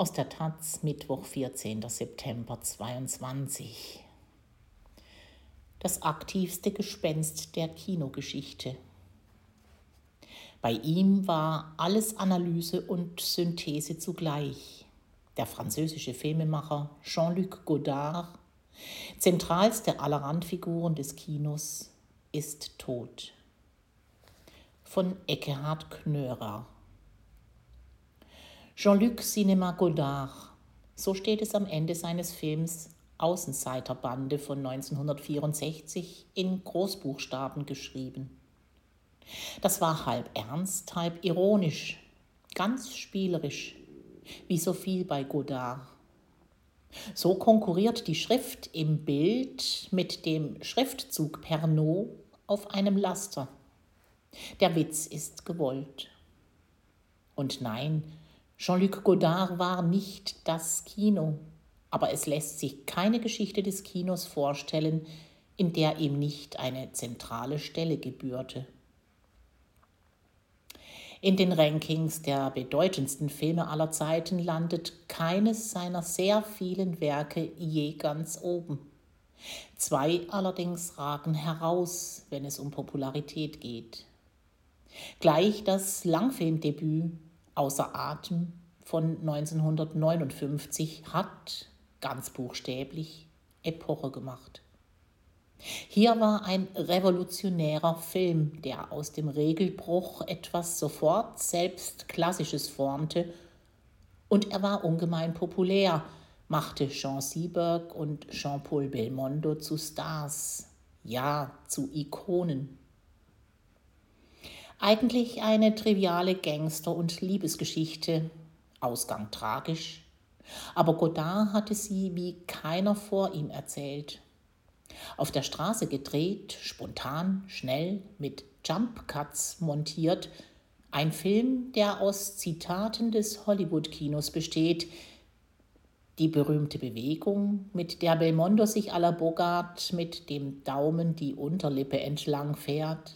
aus der Taz, Mittwoch, 14. September 22. Das aktivste Gespenst der Kinogeschichte. Bei ihm war alles Analyse und Synthese zugleich. Der französische Filmemacher Jean-Luc Godard, zentralste aller Randfiguren des Kinos, ist tot. Von Eckehard Knörer. Jean-Luc Cinema Godard, so steht es am Ende seines Films Außenseiterbande von 1964 in Großbuchstaben geschrieben. Das war halb ernst, halb ironisch, ganz spielerisch, wie so viel bei Godard. So konkurriert die Schrift im Bild mit dem Schriftzug Pernod auf einem Laster. Der Witz ist gewollt. Und nein, Jean-Luc Godard war nicht das Kino, aber es lässt sich keine Geschichte des Kinos vorstellen, in der ihm nicht eine zentrale Stelle gebührte. In den Rankings der bedeutendsten Filme aller Zeiten landet keines seiner sehr vielen Werke je ganz oben. Zwei allerdings ragen heraus, wenn es um Popularität geht. Gleich das Langfilmdebüt Außer Atem von 1959 hat, ganz buchstäblich, Epoche gemacht. Hier war ein revolutionärer Film, der aus dem Regelbruch etwas sofort selbst Klassisches formte, und er war ungemein populär, machte Jean Sieberg und Jean-Paul Belmondo zu Stars, ja zu Ikonen. Eigentlich eine triviale Gangster- und Liebesgeschichte, Ausgang tragisch, aber Godard hatte sie wie keiner vor ihm erzählt. Auf der Straße gedreht, spontan, schnell, mit Jump Cuts montiert, ein Film, der aus Zitaten des Hollywood-Kinos besteht. Die berühmte Bewegung, mit der Belmondo sich à la Bogart mit dem Daumen die Unterlippe entlang fährt,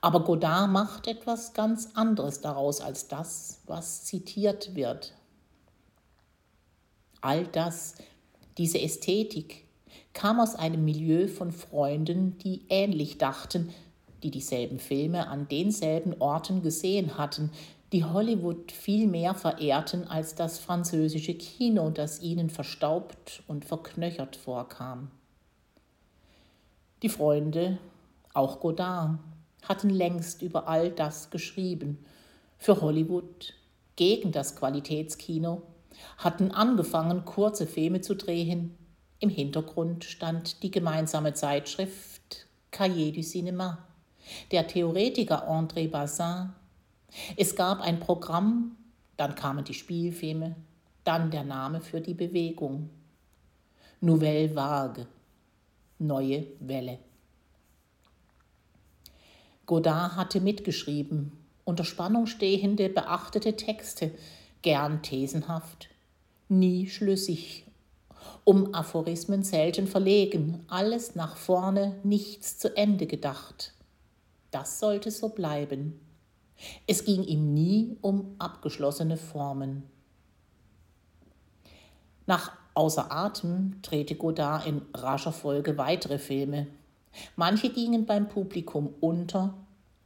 aber Godard macht etwas ganz anderes daraus als das, was zitiert wird. All das, diese Ästhetik, kam aus einem Milieu von Freunden, die ähnlich dachten, die dieselben Filme an denselben Orten gesehen hatten, die Hollywood viel mehr verehrten als das französische Kino, das ihnen verstaubt und verknöchert vorkam. Die Freunde, auch Godard, hatten längst über all das geschrieben. Für Hollywood, gegen das Qualitätskino, hatten angefangen, kurze Filme zu drehen. Im Hintergrund stand die gemeinsame Zeitschrift Cahiers du Cinéma, der Theoretiker André Bazin. Es gab ein Programm, dann kamen die Spielfilme, dann der Name für die Bewegung. Nouvelle Vague, neue Welle. Godard hatte mitgeschrieben, unter Spannung stehende, beachtete Texte, gern thesenhaft, nie schlüssig, um Aphorismen selten verlegen, alles nach vorne, nichts zu Ende gedacht. Das sollte so bleiben. Es ging ihm nie um abgeschlossene Formen. Nach Außer Atem drehte Godard in rascher Folge weitere Filme, Manche gingen beim Publikum unter,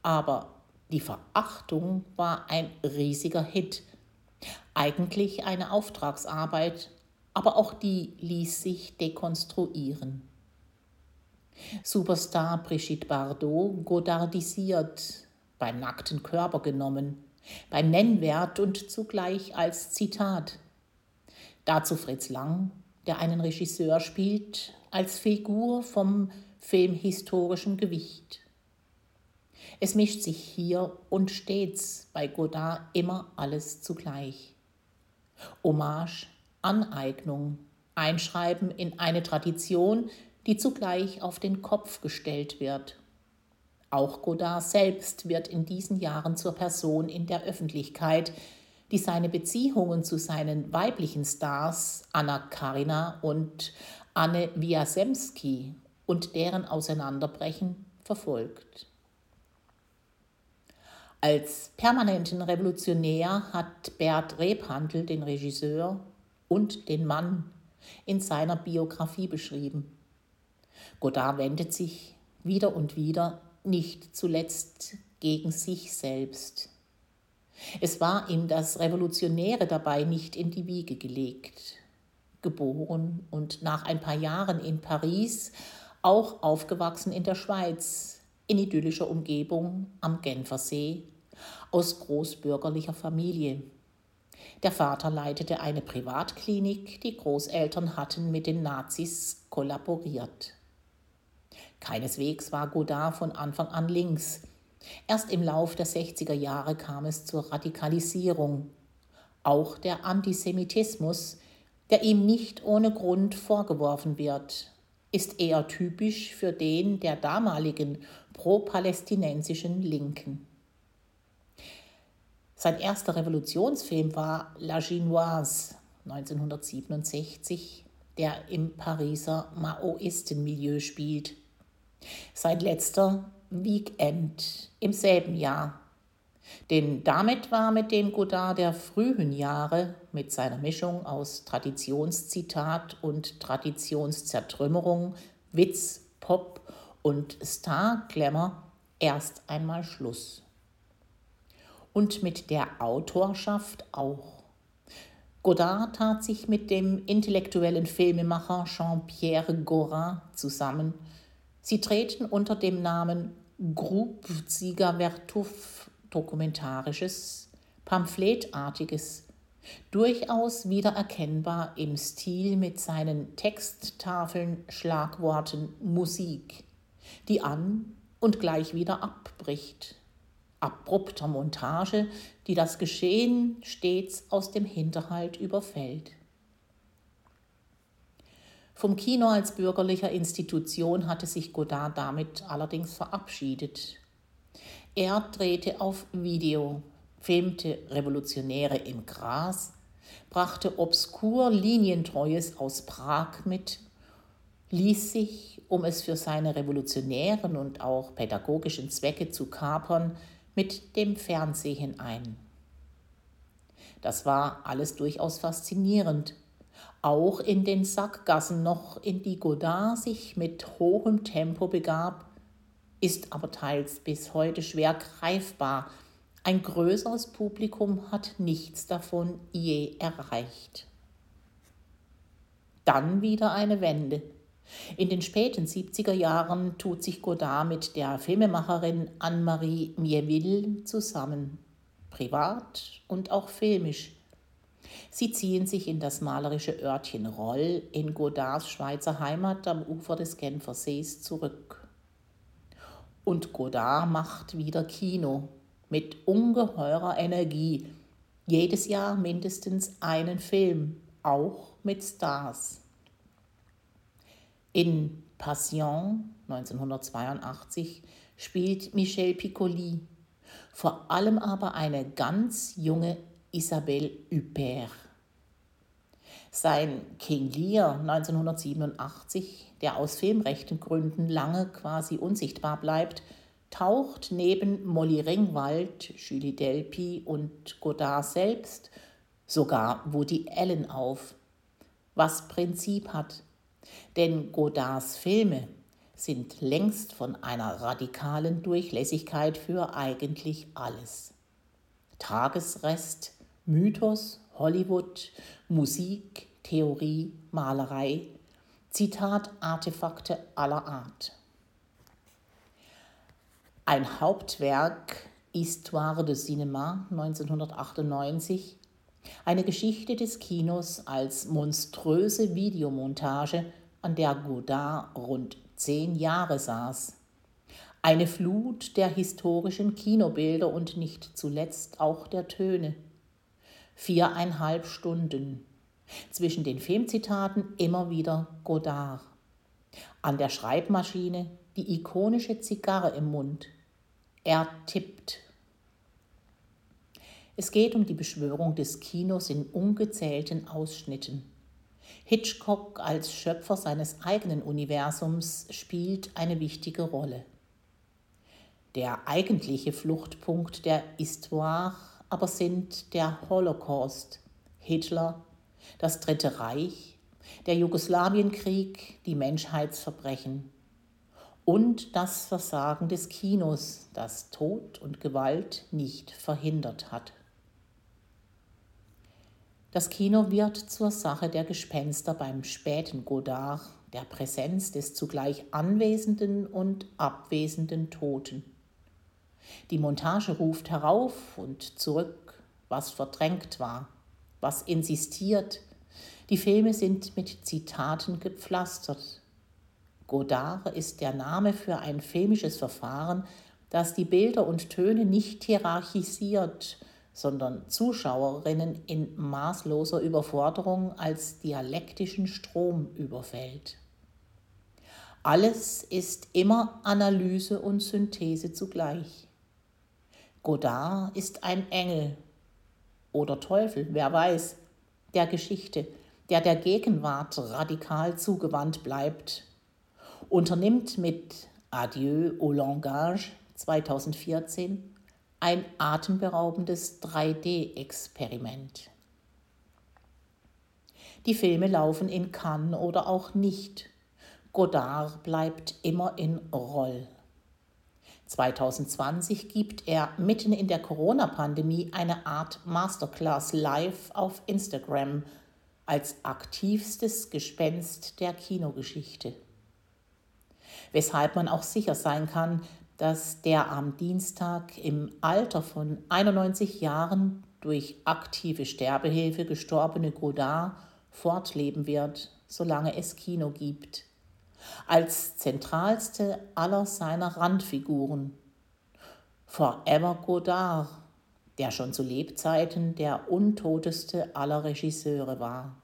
aber die Verachtung war ein riesiger Hit. Eigentlich eine Auftragsarbeit, aber auch die ließ sich dekonstruieren. Superstar Brigitte Bardot godardisiert, beim nackten Körper genommen, beim Nennwert und zugleich als Zitat. Dazu Fritz Lang, der einen Regisseur spielt, als Figur vom filmhistorischem Gewicht. Es mischt sich hier und stets bei Godard immer alles zugleich. Hommage, Aneignung, Einschreiben in eine Tradition, die zugleich auf den Kopf gestellt wird. Auch Godard selbst wird in diesen Jahren zur Person in der Öffentlichkeit, die seine Beziehungen zu seinen weiblichen Stars Anna Karina und Anne Wiasemski und deren Auseinanderbrechen verfolgt. Als permanenten Revolutionär hat Bert Rebhandel den Regisseur und den Mann in seiner Biografie beschrieben. Godard wendet sich wieder und wieder nicht zuletzt gegen sich selbst. Es war ihm das Revolutionäre dabei nicht in die Wiege gelegt. Geboren und nach ein paar Jahren in Paris, auch aufgewachsen in der Schweiz, in idyllischer Umgebung am Genfersee, aus großbürgerlicher Familie. Der Vater leitete eine Privatklinik, die Großeltern hatten mit den Nazis kollaboriert. Keineswegs war Godard von Anfang an links. Erst im Lauf der 60er Jahre kam es zur Radikalisierung. Auch der Antisemitismus, der ihm nicht ohne Grund vorgeworfen wird, ist eher typisch für den der damaligen pro-palästinensischen Linken. Sein erster Revolutionsfilm war La Ginoise 1967, der im Pariser Maoistenmilieu spielt. Sein letzter Weekend im selben Jahr. Denn damit war mit dem Godard der frühen Jahre mit seiner Mischung aus Traditionszitat und Traditionszertrümmerung, Witz, Pop und Star-Glamour erst einmal Schluss. Und mit der Autorschaft auch. Godard tat sich mit dem intellektuellen Filmemacher Jean-Pierre Gorin zusammen. Sie treten unter dem Namen Groupe Sieger-Vertuff dokumentarisches, pamphletartiges, durchaus wiedererkennbar im Stil mit seinen Texttafeln, Schlagworten, Musik, die an und gleich wieder abbricht, abrupter Montage, die das Geschehen stets aus dem Hinterhalt überfällt. Vom Kino als bürgerlicher Institution hatte sich Godard damit allerdings verabschiedet. Er drehte auf Video, filmte Revolutionäre im Gras, brachte obskur Linientreues aus Prag mit, ließ sich, um es für seine revolutionären und auch pädagogischen Zwecke zu kapern, mit dem Fernsehen ein. Das war alles durchaus faszinierend, auch in den Sackgassen noch, in die Godard sich mit hohem Tempo begab, ist aber teils bis heute schwer greifbar. Ein größeres Publikum hat nichts davon je erreicht. Dann wieder eine Wende. In den späten 70er Jahren tut sich Godard mit der Filmemacherin Anne-Marie Mieville zusammen, privat und auch filmisch. Sie ziehen sich in das malerische Örtchen Roll in Godards Schweizer Heimat am Ufer des Genfersees zurück. Und Godard macht wieder Kino mit ungeheurer Energie. Jedes Jahr mindestens einen Film, auch mit Stars. In Passion 1982 spielt Michel Piccoli, vor allem aber eine ganz junge Isabelle Huppert. Sein King Lear 1987, der aus Filmrechtengründen lange quasi unsichtbar bleibt, taucht neben Molly Ringwald, Julie Delpy und Godard selbst sogar Woody Allen auf, was Prinzip hat. Denn Godards Filme sind längst von einer radikalen Durchlässigkeit für eigentlich alles. Tagesrest, Mythos, Hollywood, Musik, Theorie, Malerei, Zitat Artefakte aller Art. Ein Hauptwerk Histoire de Cinéma 1998, eine Geschichte des Kinos als monströse Videomontage, an der Godard rund zehn Jahre saß. Eine Flut der historischen Kinobilder und nicht zuletzt auch der Töne viereinhalb Stunden. Zwischen den Filmzitaten immer wieder Godard. An der Schreibmaschine die ikonische Zigarre im Mund. Er tippt. Es geht um die Beschwörung des Kinos in ungezählten Ausschnitten. Hitchcock als Schöpfer seines eigenen Universums spielt eine wichtige Rolle. Der eigentliche Fluchtpunkt der Histoire aber sind der Holocaust, Hitler, das Dritte Reich, der Jugoslawienkrieg, die Menschheitsverbrechen und das Versagen des Kinos, das Tod und Gewalt nicht verhindert hat. Das Kino wird zur Sache der Gespenster beim späten Godard, der Präsenz des zugleich anwesenden und abwesenden Toten. Die Montage ruft herauf und zurück, was verdrängt war, was insistiert. Die Filme sind mit Zitaten gepflastert. Godard ist der Name für ein filmisches Verfahren, das die Bilder und Töne nicht hierarchisiert, sondern Zuschauerinnen in maßloser Überforderung als dialektischen Strom überfällt. Alles ist immer Analyse und Synthese zugleich. Godard ist ein Engel oder Teufel, wer weiß, der Geschichte, der der Gegenwart radikal zugewandt bleibt, unternimmt mit Adieu au langage 2014 ein atemberaubendes 3D-Experiment. Die Filme laufen in Cannes oder auch nicht. Godard bleibt immer in Roll. 2020 gibt er mitten in der Corona-Pandemie eine Art Masterclass live auf Instagram als aktivstes Gespenst der Kinogeschichte. Weshalb man auch sicher sein kann, dass der am Dienstag im Alter von 91 Jahren durch aktive Sterbehilfe gestorbene Godard fortleben wird, solange es Kino gibt. Als zentralste aller seiner Randfiguren. Forever Godard, der schon zu Lebzeiten der untoteste aller Regisseure war.